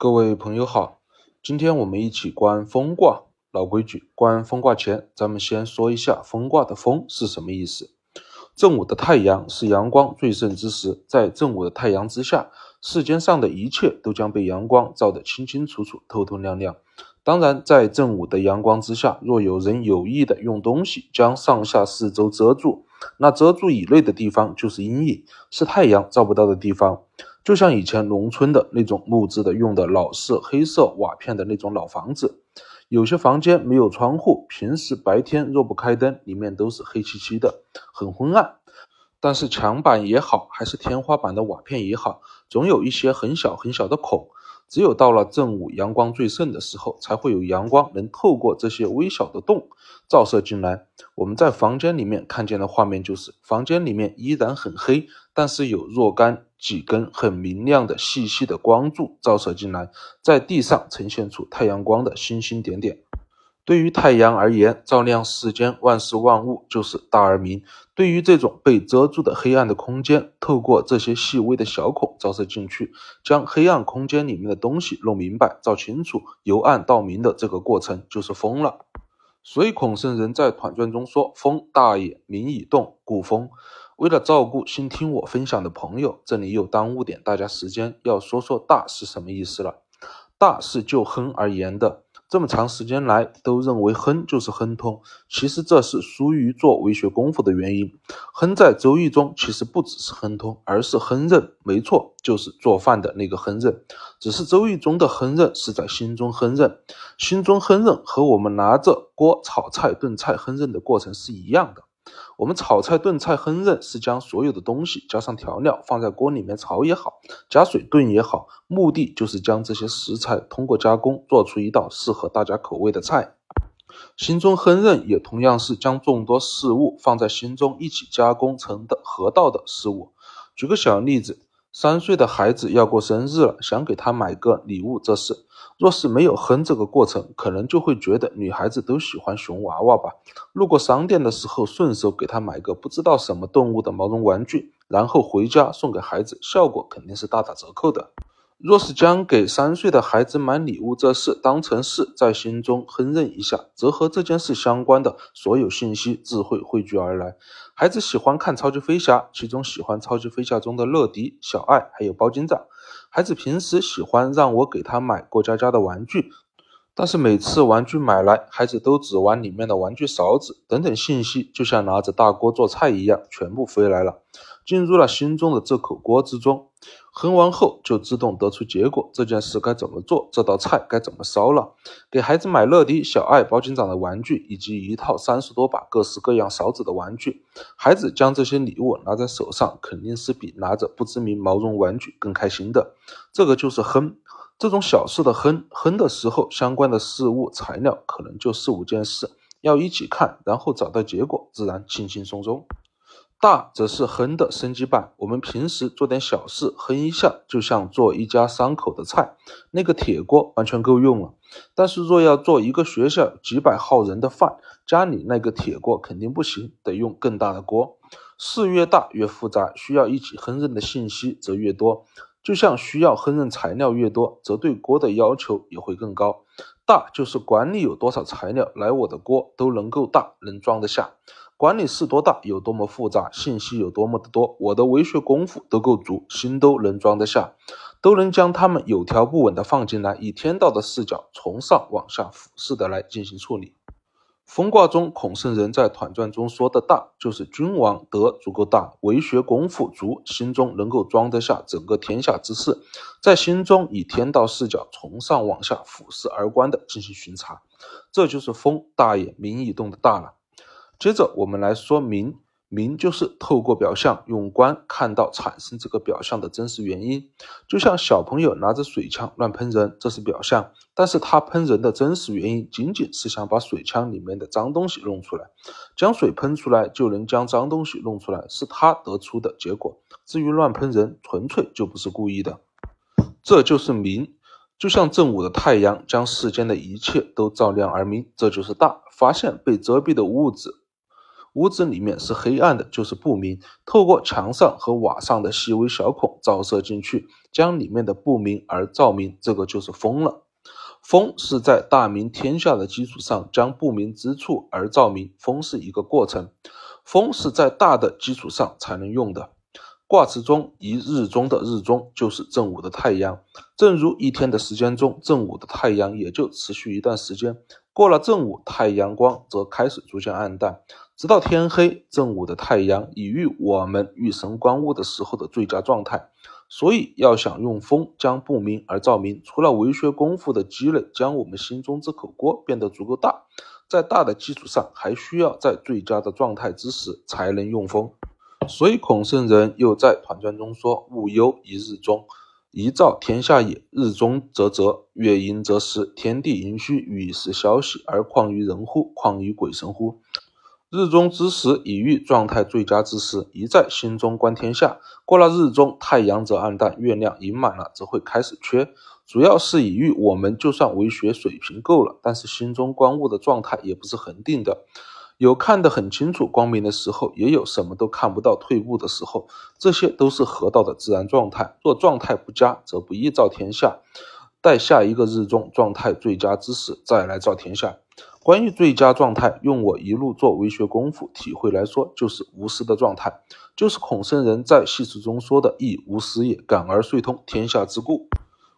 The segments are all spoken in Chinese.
各位朋友好，今天我们一起观风卦。老规矩，观风卦前，咱们先说一下风卦的“风”是什么意思。正午的太阳是阳光最盛之时，在正午的太阳之下，世间上的一切都将被阳光照得清清楚楚、透透亮亮。当然，在正午的阳光之下，若有人有意的用东西将上下四周遮住，那遮住以内的地方就是阴影，是太阳照不到的地方。就像以前农村的那种木质的、用的老式黑色瓦片的那种老房子，有些房间没有窗户，平时白天若不开灯，里面都是黑漆漆的，很昏暗。但是墙板也好，还是天花板的瓦片也好，总有一些很小很小的孔。只有到了正午阳光最盛的时候，才会有阳光能透过这些微小的洞照射进来。我们在房间里面看见的画面就是，房间里面依然很黑，但是有若干几根很明亮的细细的光柱照射进来，在地上呈现出太阳光的星星点点。对于太阳而言，照亮世间万事万物就是大而明。对于这种被遮住的黑暗的空间，透过这些细微的小孔照射进去，将黑暗空间里面的东西弄明白、照清楚，由暗到明的这个过程就是风了。所以孔圣人在《团传》中说：“风大也，民以动，故风。”为了照顾新听我分享的朋友，这里又耽误点大家时间，要说说“大”是什么意思了。“大”是就亨而言的。这么长时间来都认为亨就是亨通，其实这是疏于做为学功夫的原因。亨在《周易》中其实不只是亨通，而是亨刃，没错，就是做饭的那个亨刃。只是《周易》中的亨刃是在心中亨刃，心中亨刃和我们拿着锅炒菜炖菜亨刃的过程是一样的。我们炒菜炖菜烹饪是将所有的东西加上调料放在锅里面炒也好，加水炖也好，目的就是将这些食材通过加工做出一道适合大家口味的菜。心中烹饪也同样是将众多事物放在心中一起加工成的合道的事物。举个小例子。三岁的孩子要过生日了，想给他买个礼物，这事若是没有哼这个过程，可能就会觉得女孩子都喜欢熊娃娃吧。路过商店的时候，顺手给她买个不知道什么动物的毛绒玩具，然后回家送给孩子，效果肯定是大打折扣的。若是将给三岁的孩子买礼物这事当成是在心中哼认一下，则和这件事相关的所有信息智慧汇聚而来。孩子喜欢看超级飞侠，其中喜欢超级飞侠中的乐迪、小爱还有包警长。孩子平时喜欢让我给他买过家家的玩具，但是每次玩具买来，孩子都只玩里面的玩具勺子，等等信息就像拿着大锅做菜一样，全部飞来了。进入了心中的这口锅之中，哼完后就自动得出结果。这件事该怎么做？这道菜该怎么烧了？给孩子买乐迪、小爱、包警长的玩具，以及一套三十多把各式各样勺子的玩具。孩子将这些礼物拿在手上，肯定是比拿着不知名毛绒玩具更开心的。这个就是哼。这种小事的哼哼的时候，相关的事物材料可能就四五件事，要一起看，然后找到结果，自然轻轻松松。大则是哼的升级版。我们平时做点小事，哼一下，就像做一家三口的菜，那个铁锅完全够用了。但是若要做一个学校几百号人的饭，家里那个铁锅肯定不行，得用更大的锅。事越大越复杂，需要一起烹饪的信息则越多。就像需要烹饪材料越多，则对锅的要求也会更高。大就是管理有多少材料来我的锅都能够大，能装得下。管理是多大，有多么复杂，信息有多么的多，我的微学功夫都够足，心都能装得下，都能将他们有条不紊的放进来，以天道的视角从上往下俯视的来进行处理。风卦中，孔圣人在《团传》中说的大，就是君王德足够大，为学功夫足，心中能够装得下整个天下之事，在心中以天道视角从上往下俯视而观的进行巡查，这就是风大也，民以动的大了。接着我们来说明，明就是透过表象用观看到产生这个表象的真实原因。就像小朋友拿着水枪乱喷人，这是表象，但是他喷人的真实原因仅仅是想把水枪里面的脏东西弄出来，将水喷出来就能将脏东西弄出来，是他得出的结果。至于乱喷人，纯粹就不是故意的，这就是明。就像正午的太阳将世间的一切都照亮而明，这就是大。发现被遮蔽的物质。屋子里面是黑暗的，就是不明。透过墙上和瓦上的细微小孔照射进去，将里面的不明而照明，这个就是风了。风是在大明天下的基础上将不明之处而照明，风是一个过程，风是在大的基础上才能用的。卦辞中一日中的日中就是正午的太阳，正如一天的时间中，正午的太阳也就持续一段时间，过了正午，太阳光则开始逐渐暗淡，直到天黑。正午的太阳已遇我们遇神观物的时候的最佳状态，所以要想用风将不明而照明，除了为学功夫的积累，将我们心中这口锅变得足够大，在大的基础上，还需要在最佳的状态之时才能用风。所以孔圣人又在《团传》中说：“勿忧一日中，一照天下也。日中则泽，月阴则时，天地盈虚，与时消息，而况于人乎？况于鬼神乎？日中之时，已遇状态最佳之时，一在心中观天下。过了日中，太阳则暗淡，月亮盈满了，则会开始缺。主要是已遇我们就算为学水平够了，但是心中观物的状态也不是恒定的。”有看得很清楚光明的时候，也有什么都看不到退步的时候，这些都是河道的自然状态。若状态不佳，则不宜照天下，待下一个日中状态最佳之时再来照天下。关于最佳状态，用我一路做为学功夫体会来说，就是无私的状态，就是孔圣人在系辞中说的“亦无私也，感而遂通天下之故”。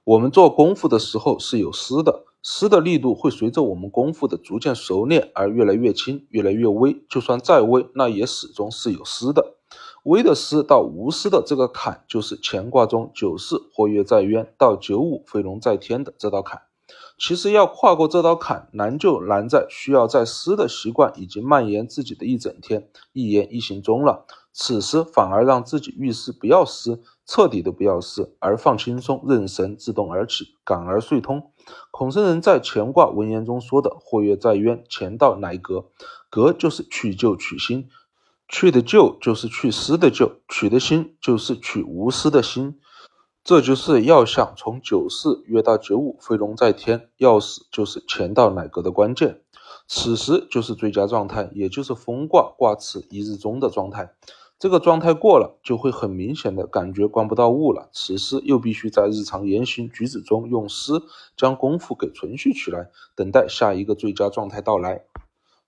我们做功夫的时候是有私的。施的力度会随着我们功夫的逐渐熟练而越来越轻，越来越微。就算再微，那也始终是有施的。微的施到无私的这个坎，就是乾卦中九四或跃在渊到九五飞龙在天的这道坎。其实要跨过这道坎，难就难在需要在施的习惯已经蔓延自己的一整天、一言一行中了。此时反而让自己遇事不要施，彻底的不要施，而放轻松，任神自动而起，感而遂通。孔圣人在乾卦文言中说的“或跃在渊，乾道乃革”，革就是去旧取新，去的旧就是去失的旧，取的新就是取无私的心。这就是要想从九四跃到九五飞龙在天，要死就是乾道乃革的关键。此时就是最佳状态，也就是风卦卦辞一日中的状态。这个状态过了，就会很明显的感觉观不到物了。此时又必须在日常言行举止中用诗将功夫给存续起来，等待下一个最佳状态到来。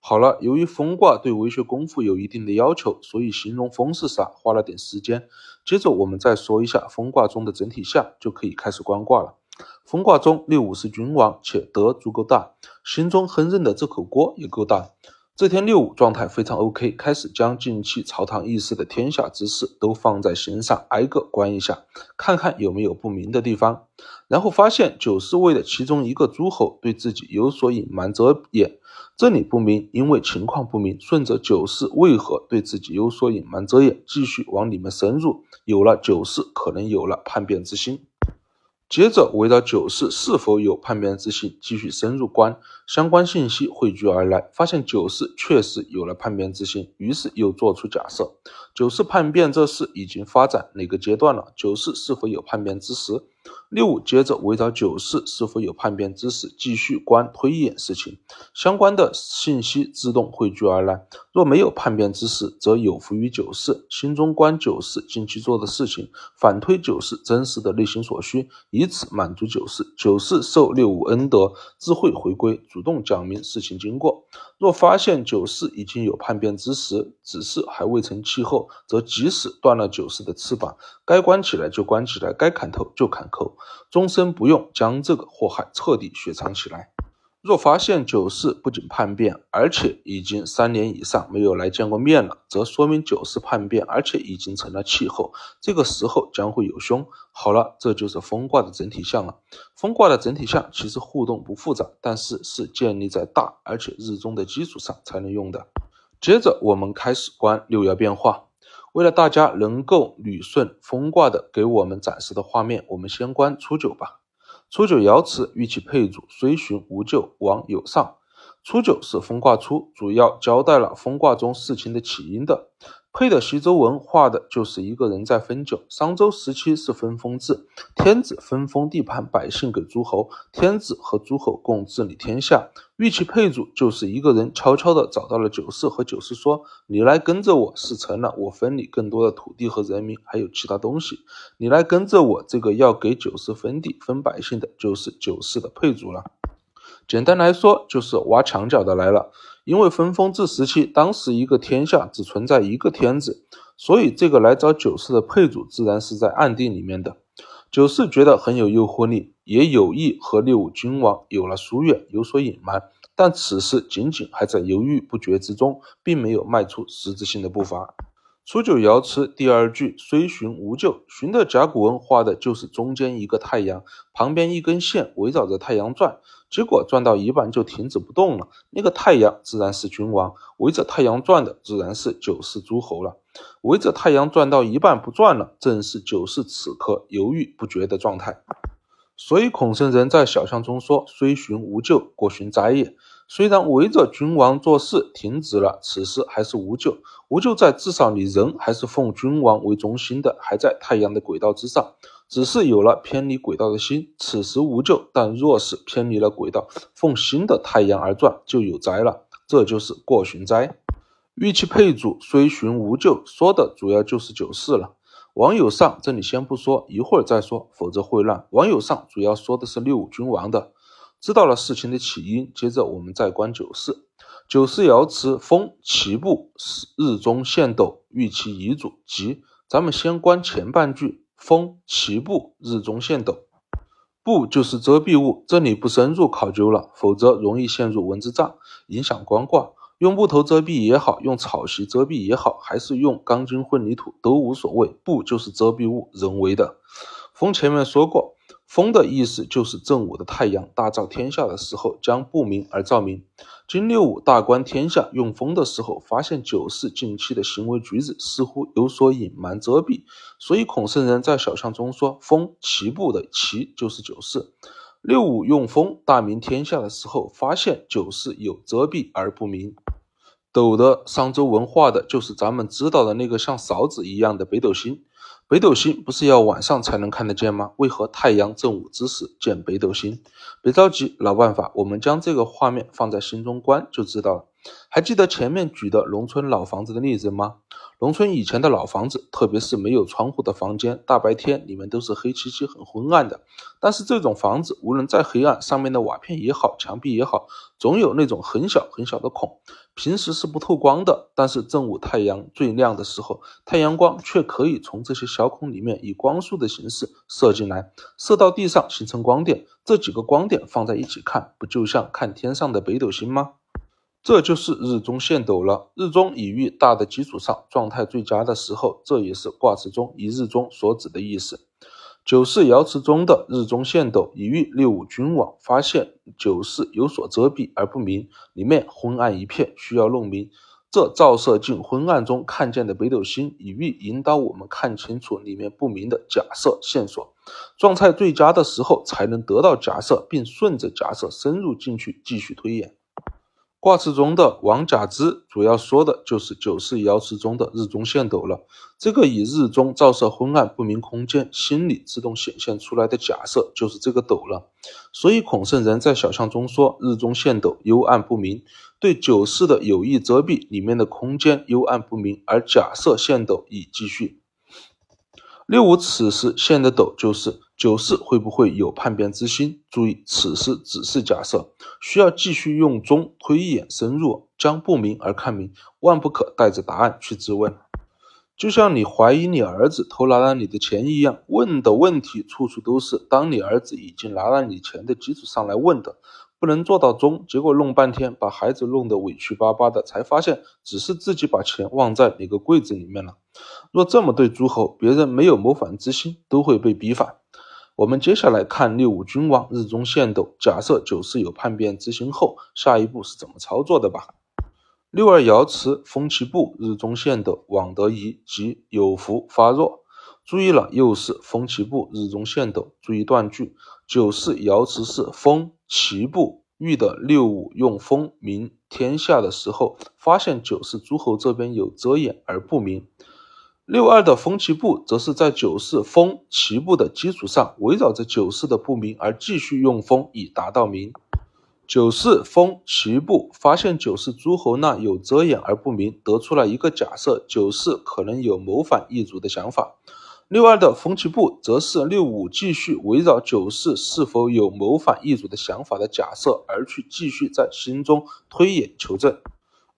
好了，由于风卦对为学功夫有一定的要求，所以形容风是啥花了点时间。接着我们再说一下风卦中的整体象，就可以开始观卦了。风卦中六五是君王，且德足够大，心中烹饪的这口锅也够大。这天六五状态非常 OK，开始将近期朝堂议事的天下之事都放在心上，挨个观一下，看看有没有不明的地方。然后发现九四位的其中一个诸侯对自己有所隐瞒遮掩，这里不明，因为情况不明。顺着九四为何对自己有所隐瞒遮掩，继续往里面深入，有了九四，可能有了叛变之心。接着围绕九四是否有叛变之心，继续深入观，相关信息汇聚而来，发现九四确实有了叛变之心，于是又做出假设：九四叛变这事已经发展哪个阶段了？九四是否有叛变之时？六五接着围绕九四是否有叛变之时，继续观推演事情，相关的信息自动汇聚而来。若没有叛变之时，则有福于九世，心中观九世近期做的事情，反推九世真实的内心所需，以此满足九世。九世受六五恩德，自会回归，主动讲明事情经过。若发现九世已经有叛变之时，只是还未成气候，则即使断了九世的翅膀，该关起来就关起来，该砍头就砍头。终身不用将这个祸害彻底雪藏起来。若发现九四不仅叛变，而且已经三年以上没有来见过面了，则说明九四叛变，而且已经成了气候。这个时候将会有凶。好了，这就是风卦的整体象了。风卦的整体象其实互动不复杂，但是是建立在大而且日中的基础上才能用的。接着我们开始观六爻变化。为了大家能够捋顺风卦的给我们展示的画面，我们先观初九吧。初九爻辞与其配主，虽循无咎，往有上。初九是风卦初，主要交代了风卦中事情的起因的。配的西周文画的就是一个人在分酒。商周时期是分封制，天子分封地盘，百姓给诸侯，天子和诸侯共治理天下。玉器配主就是一个人悄悄地找到了九世，和九世说：“你来跟着我是成了，我分你更多的土地和人民，还有其他东西。你来跟着我，这个要给九世分地、分百姓的，就是九世的配主了。简单来说，就是挖墙脚的来了。”因为分封制时期，当时一个天下只存在一个天子，所以这个来找九世的配主自然是在暗地里面的。九世觉得很有诱惑力，也有意和六五君王有了疏远，有所隐瞒。但此事仅仅还在犹豫不决之中，并没有迈出实质性的步伐。初九爻辞第二句虽循无咎，循的甲骨文画的就是中间一个太阳，旁边一根线围绕着太阳转，结果转到一半就停止不动了。那个太阳自然是君王，围着太阳转的自然是九世诸侯了。围着太阳转到一半不转了，正是九世此刻犹豫不决的状态。所以孔圣人在小象中说：“虽循无咎，过循哉也。”虽然围着君王做事停止了，此事还是无咎。无咎在至少你人还是奉君王为中心的，还在太阳的轨道之上，只是有了偏离轨道的心，此时无咎。但若是偏离了轨道，奉新的太阳而转，就有灾了。这就是过循灾。玉器配主虽循无咎，说的主要就是九世了。网友上这里先不说，一会儿再说，否则会乱。网友上主要说的是六五君王的。知道了事情的起因，接着我们再观九四。九四爻辞：风其部，日中现斗，欲其遗嘱。即咱们先观前半句：风其部，日中现斗。部就是遮蔽物，这里不深入考究了，否则容易陷入文字障，影响观卦。用木头遮蔽也好，用草席遮蔽也好，还是用钢筋混凝土都无所谓。布就是遮蔽物，人为的。风前面说过。风的意思就是正午的太阳大照天下的时候，将不明而照明。金六五大观天下，用风的时候，发现九四近期的行为举止似乎有所隐瞒遮蔽，所以孔圣人在小象中说：“风其部的其就是九四。”六五用风大明天下的时候，发现九四有遮蔽而不明。斗的商周文化的就是咱们知道的那个像勺子一样的北斗星。北斗星不是要晚上才能看得见吗？为何太阳正午之时见北斗星？别着急，老办法，我们将这个画面放在心中观就知道了。还记得前面举的农村老房子的例子吗？农村以前的老房子，特别是没有窗户的房间，大白天里面都是黑漆漆、很昏暗的。但是这种房子无论再黑暗，上面的瓦片也好，墙壁也好，总有那种很小很小的孔。平时是不透光的，但是正午太阳最亮的时候，太阳光却可以从这些小孔里面以光束的形式射进来，射到地上形成光点。这几个光点放在一起看，不就像看天上的北斗星吗？这就是日中现斗了。日中已遇大的基础上，状态最佳的时候，这也是卦辞中一日中所指的意思。九四爻辞中的日中现斗，以喻六五君王发现九四有所遮蔽而不明，里面昏暗一片，需要弄明。这照射进昏暗中看见的北斗星，以喻引导我们看清楚里面不明的假设线索。状态最佳的时候，才能得到假设，并顺着假设深入进去继续推演。卦辞中的王甲之，主要说的就是九世爻辞中的日中现斗了。这个以日中照射昏暗不明空间，心里自动显现出来的假设，就是这个斗了。所以孔圣人在小象中说日中现斗，幽暗不明，对九世的有意遮蔽里面的空间幽暗不明，而假设现斗以继续。六五此时现的斗就是。九世会不会有叛变之心？注意，此时只是假设，需要继续用中推演深入，将不明而看明，万不可带着答案去质问。就像你怀疑你儿子偷拿了你的钱一样，问的问题处处都是当你儿子已经拿了你钱的基础上来问的。不能做到中，结果弄半天，把孩子弄得委屈巴巴的，才发现只是自己把钱忘在哪个柜子里面了。若这么对诸侯，别人没有谋反之心，都会被逼反。我们接下来看六五君王日中现斗，假设九世有叛变之心后，下一步是怎么操作的吧？六二爻辞：风其部，日中现斗，往得宜，即有福发弱。注意了，又是风其部，日中现斗。注意断句。九四爻辞是风其部，遇的六五用风明天下的时候，发现九四诸侯这边有遮掩而不明。六二的风其部，则是在九四风其部的基础上，围绕着九四的不明而继续用风，以达到明。九四风其部，发现九四诸侯那有遮掩而不明，得出了一个假设：九四可能有谋反易主的想法。六二的风其部，则是六五继续围绕九四是否有谋反易主的想法的假设而去继续在心中推演求证。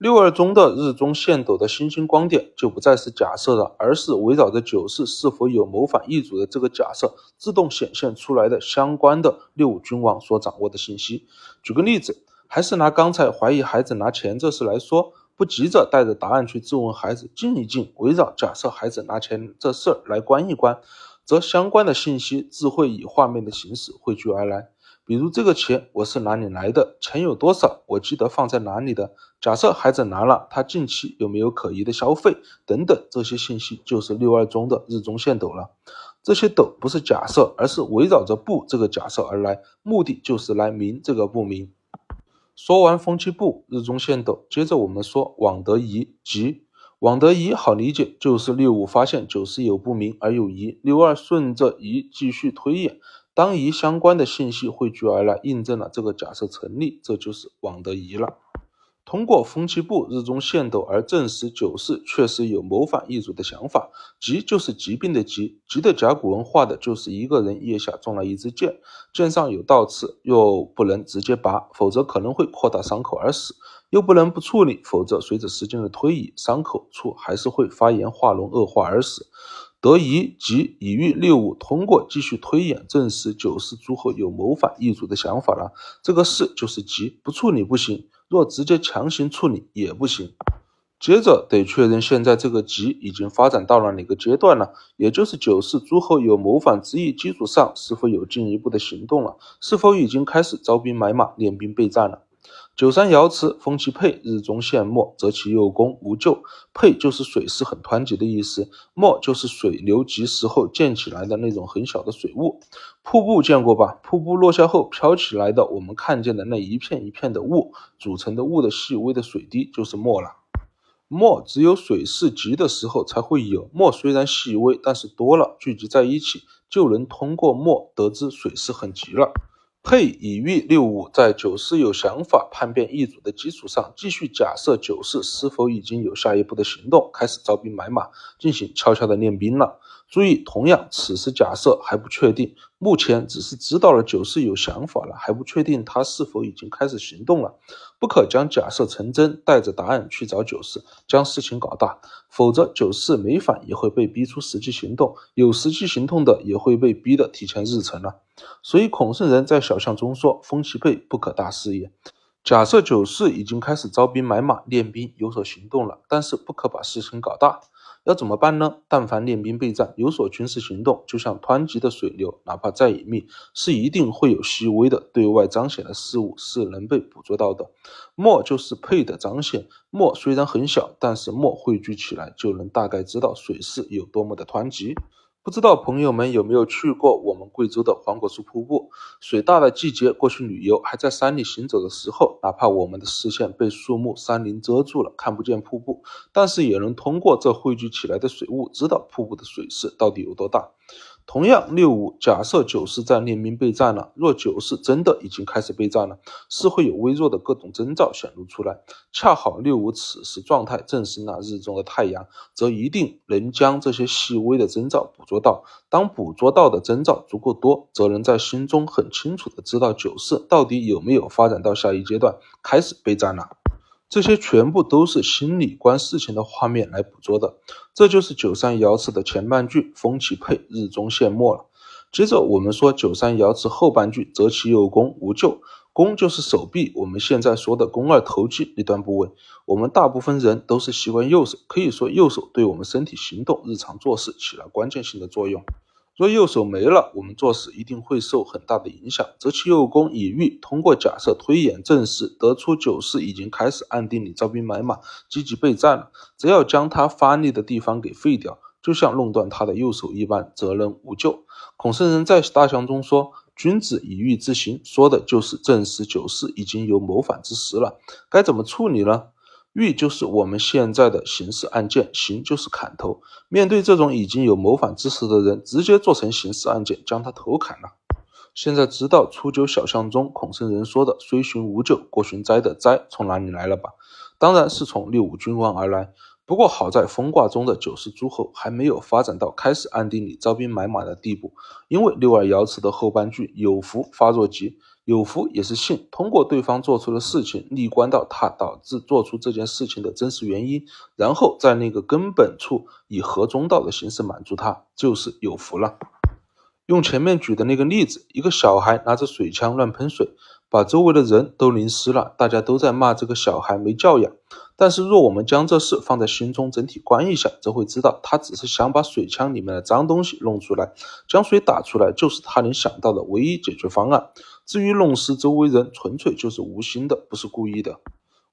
六二中的日中线斗的星星光点就不再是假设了，而是围绕着九四是否有谋反易主的这个假设自动显现出来的相关的六五君王所掌握的信息。举个例子，还是拿刚才怀疑孩子拿钱这事来说。不急着带着答案去质问孩子，静一静，围绕假设孩子拿钱这事儿来观一观，则相关的信息自会以画面的形式汇聚而来。比如这个钱我是哪里来的？钱有多少？我记得放在哪里的？假设孩子拿了，他近期有没有可疑的消费？等等，这些信息就是六二中的日中线斗了。这些斗不是假设，而是围绕着不这个假设而来，目的就是来明这个不明。说完风气不日中线斗，接着我们说往得疑即往得疑好理解，就是六五发现九四有不明而有疑，六二顺着疑继续推演，当疑相关的信息汇聚而来，印证了这个假设成立，这就是往得疑了。通过风气部日中线斗而证实九世确实有谋反易主的想法，疾就是疾病的疾，疾的甲骨文画的就是一个人腋下中了一支箭，箭上有倒刺，又不能直接拔，否则可能会扩大伤口而死，又不能不处理，否则随着时间的推移，伤口处还是会发炎化脓恶化而死。得疑即已遇六五通过继续推演证实九世诸侯有谋反异族的想法了，这个事就是急，不处理不行。若直接强行处理也不行，接着得确认现在这个急已经发展到了哪个阶段了，也就是九世诸侯有谋反之意基础上，是否有进一步的行动了？是否已经开始招兵买马、练兵备战了？九三爻辞：风其沛，日中现没，则其右宫无咎。沛就是水势很湍急的意思，没就是水流急时候溅起来的那种很小的水雾。瀑布见过吧？瀑布落下后飘起来的，我们看见的那一片一片的雾组成的雾的细微的水滴就是墨了。墨只有水势急的时候才会有，墨虽然细微，但是多了聚集在一起，就能通过墨得知水势很急了。配已遇六五在九四有想法叛变易主的基础上，继续假设九四是否已经有下一步的行动，开始招兵买马，进行悄悄的练兵了。注意，同样，此时假设还不确定，目前只是知道了九四有想法了，还不确定他是否已经开始行动了。不可将假设成真，带着答案去找九世，将事情搞大，否则九世没反也会被逼出实际行动，有实际行动的也会被逼得提前日程了。所以孔圣人在小象中说：“风其背，不可大事也。”假设九世已经开始招兵买马、练兵，有所行动了，但是不可把事情搞大。要怎么办呢？但凡练兵备战，有所军事行动，就像湍急的水流，哪怕再隐秘，是一定会有细微的对外彰显的事物是能被捕捉到的。墨就是配的彰显，墨虽然很小，但是墨汇聚起来，就能大概知道水势有多么的湍急。不知道朋友们有没有去过我们贵州的黄果树瀑布？水大的季节过去旅游，还在山里行走的时候，哪怕我们的视线被树木、山林遮住了，看不见瀑布，但是也能通过这汇聚起来的水雾，知道瀑布的水势到底有多大。同样，六五假设九四在练兵备战了。若九四真的已经开始备战了，是会有微弱的各种征兆显露出来。恰好六五此时状态正是那日中的太阳，则一定能将这些细微的征兆捕捉到。当捕捉到的征兆足够多，则能在心中很清楚的知道九四到底有没有发展到下一阶段，开始备战了。这些全部都是心理观事情的画面来捕捉的，这就是九三爻辞的前半句“风起沛，日中现没”了。接着我们说九三爻辞后半句“择其右弓，无咎”。弓就是手臂，我们现在说的肱二头肌一段部位。我们大部分人都是习惯右手，可以说右手对我们身体行动、日常做事起了关键性的作用。若右手没了，我们做事一定会受很大的影响。择其右弓以御，通过假设推演证实，得出九世已经开始暗地里招兵买马，积极备战了。只要将他发力的地方给废掉，就像弄断他的右手一般，则能无救。孔圣人在大象中说：“君子以欲之行，说的就是证实九世已经有谋反之时了。该怎么处理呢？狱就是我们现在的刑事案件，刑就是砍头。面对这种已经有谋反之时的人，直接做成刑事案件，将他头砍了。现在知道初九小巷中孔圣人说的“虽寻无咎，过寻灾”的灾从哪里来了吧？当然是从六五君王而来。不过好在风卦中的九世诸侯还没有发展到开始暗地里招兵买马的地步，因为六二爻辞的后半句有福发若吉，有福也是信，通过对方做出的事情，逆观到他导致做出这件事情的真实原因，然后在那个根本处以合中道的形式满足他，就是有福了。用前面举的那个例子，一个小孩拿着水枪乱喷水，把周围的人都淋湿了，大家都在骂这个小孩没教养。但是，若我们将这事放在心中整体观一下，则会知道，他只是想把水枪里面的脏东西弄出来，将水打出来，就是他能想到的唯一解决方案。至于弄湿周围人，纯粹就是无心的，不是故意的。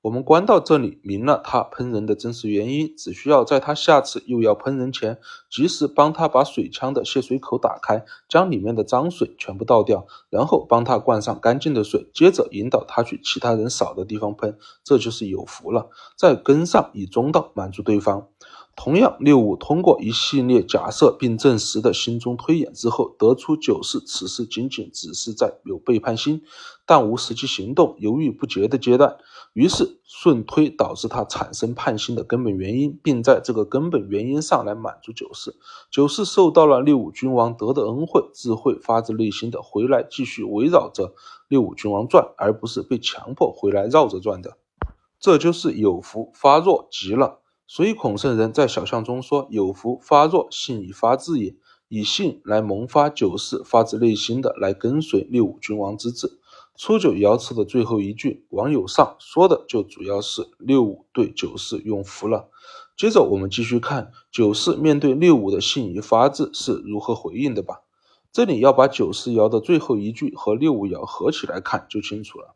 我们观到这里，明了他喷人的真实原因，只需要在他下次又要喷人前，及时帮他把水枪的泄水口打开，将里面的脏水全部倒掉，然后帮他灌上干净的水，接着引导他去其他人少的地方喷，这就是有福了。再跟上以中道满足对方。同样，六五通过一系列假设并证实的心中推演之后，得出九四此事仅仅只是在有背叛心，但无实际行动、犹豫不决的阶段。于是顺推导致他产生叛心的根本原因，并在这个根本原因上来满足九世。九世受到了六五君王德的恩惠，自会发自内心的回来继续围绕着六五君王转，而不是被强迫回来绕着转的。这就是有福发弱极了。所以孔圣人在小象中说：“有福发弱，信以发自也。以信来萌发九世发自内心的来跟随六五君王之志。”初九爻辞的最后一句“王有上”说的就主要是六五对九四用福了。接着我们继续看九四面对六五的信以发志是如何回应的吧。这里要把九四爻的最后一句和六五爻合起来看就清楚了。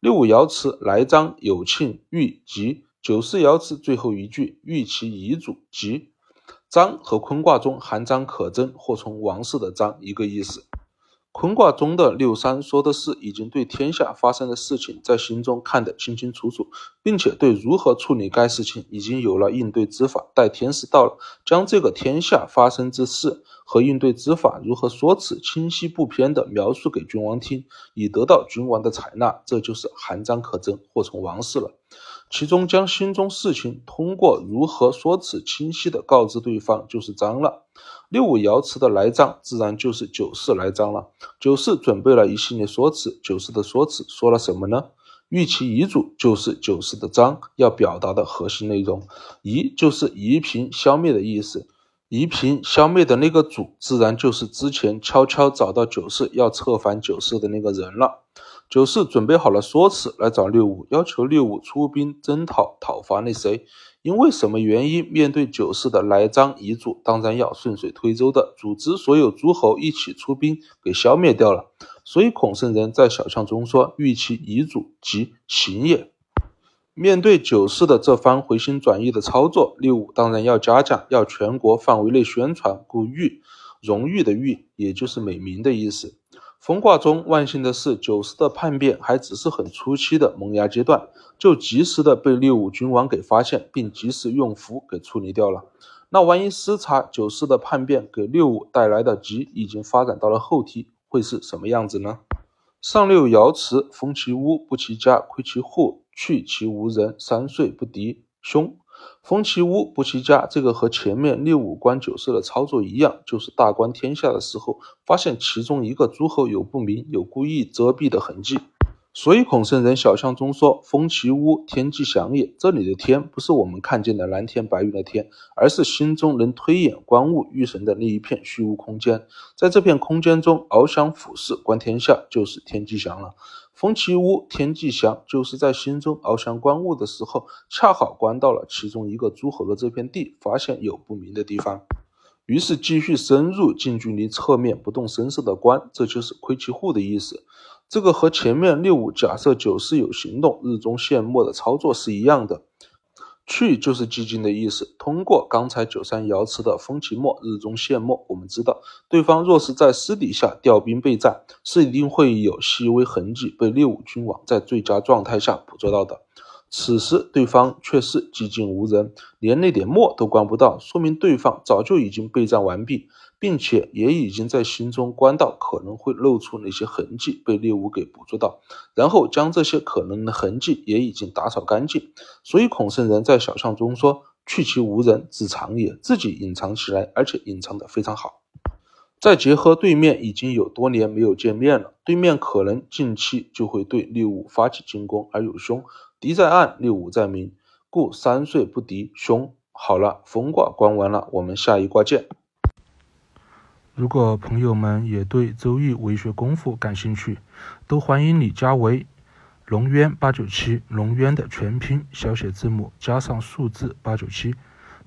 六五爻辞来章有庆遇吉。九四爻辞最后一句“欲其遗嘱”，即章和坤卦中含章可贞或从王室的章一个意思。坤卦中的六三说的是已经对天下发生的事情在心中看得清清楚楚，并且对如何处理该事情已经有了应对之法。待天时到了，将这个天下发生之事和应对之法如何说辞清晰不偏地描述给君王听，以得到君王的采纳，这就是含章可贞或从王室了。其中将心中事情通过如何说辞清晰的告知对方，就是章了。六五爻辞的来章，自然就是九四来章了。九四准备了一系列说辞，九四的说辞说了什么呢？欲其遗嘱，就是九四的章要表达的核心内容。遗就是遗平消灭的意思，夷平消灭的那个主，自然就是之前悄悄找到九四要策反九四的那个人了。九世准备好了说辞来找六五，要求六五出兵征讨讨伐那谁？因为什么原因？面对九世的来章遗嘱，当然要顺水推舟的组织所有诸侯一起出兵给消灭掉了。所以孔圣人在小象中说：“欲其遗嘱，即行也。”面对九世的这番回心转意的操作，六五当然要嘉奖，要全国范围内宣传。故誉，荣誉的誉，也就是美名的意思。风卦中，万幸的是，九世的叛变还只是很初期的萌芽阶段，就及时的被六五君王给发现，并及时用符给处理掉了。那万一失察，九世的叛变给六五带来的吉已经发展到了后期，会是什么样子呢？上六爻辞：封其屋，不其家，窥其户，去其无人，三岁不敌凶。风其屋不其家，这个和前面六五观九色的操作一样，就是大观天下的时候，发现其中一个诸侯有不明、有故意遮蔽的痕迹。所以孔圣人小象中说：“风其屋，天际祥也。”这里的天不是我们看见的蓝天白云的天，而是心中能推演观物御神的那一片虚无空间。在这片空间中翱翔俯视观天下，就是天际祥了。红旗屋，天际祥，就是在心中翱翔观物的时候，恰好观到了其中一个诸侯的这片地，发现有不明的地方，于是继续深入近距离侧面不动声色的观，这就是窥其户的意思。这个和前面六五假设九四有行动，日中现没的操作是一样的。去就是寂静的意思。通过刚才九三爻辞的“风起末，日中现末”，我们知道，对方若是在私底下调兵备战，是一定会有细微痕迹被六五君王在最佳状态下捕捉到的。此时对方却是寂静无人，连那点墨都关不到，说明对方早就已经备战完毕，并且也已经在心中观到可能会露出哪些痕迹被猎物给捕捉到，然后将这些可能的痕迹也已经打扫干净。所以孔圣人在小象中说：“去其无人，自藏也。”自己隐藏起来，而且隐藏的非常好。再结合对面已经有多年没有见面了，对面可能近期就会对猎物发起进攻，而有凶。敌在暗，猎物在明，故三岁不敌凶。好了，风卦观完了，我们下一卦见。如果朋友们也对《周易》为学功夫感兴趣，都欢迎你加为龙渊八九七，龙渊的全拼小写字母加上数字八九七。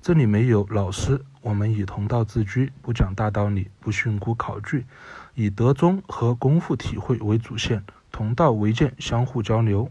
这里没有老师，我们以同道自居，不讲大道理，不训诂考据，以德宗和功夫体会为主线，同道为鉴，相互交流。